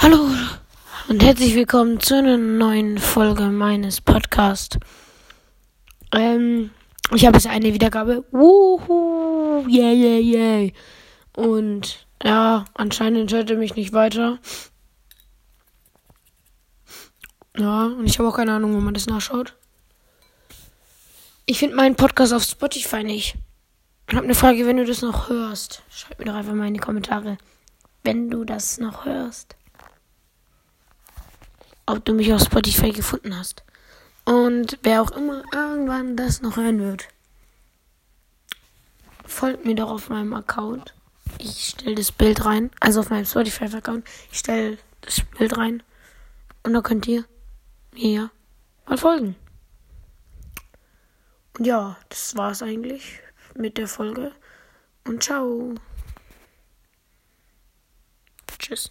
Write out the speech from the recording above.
Hallo und herzlich willkommen zu einer neuen Folge meines Podcasts. Ähm, ich habe jetzt eine Wiedergabe. Wuhu, yeah, yeah, yeah. Und ja, anscheinend hört er mich nicht weiter. Ja, und ich habe auch keine Ahnung, wo man das nachschaut. Ich finde meinen Podcast auf Spotify nicht. Ich habe eine Frage, wenn du das noch hörst. Schreib mir doch einfach mal in die Kommentare, wenn du das noch hörst. Ob du mich auf Spotify gefunden hast. Und wer auch immer irgendwann das noch hören wird. Folgt mir doch auf meinem Account. Ich stelle das Bild rein. Also auf meinem Spotify-Account. Ich stelle das Bild rein. Und da könnt ihr mir mal folgen. Und ja, das war's eigentlich mit der Folge. Und ciao. Tschüss.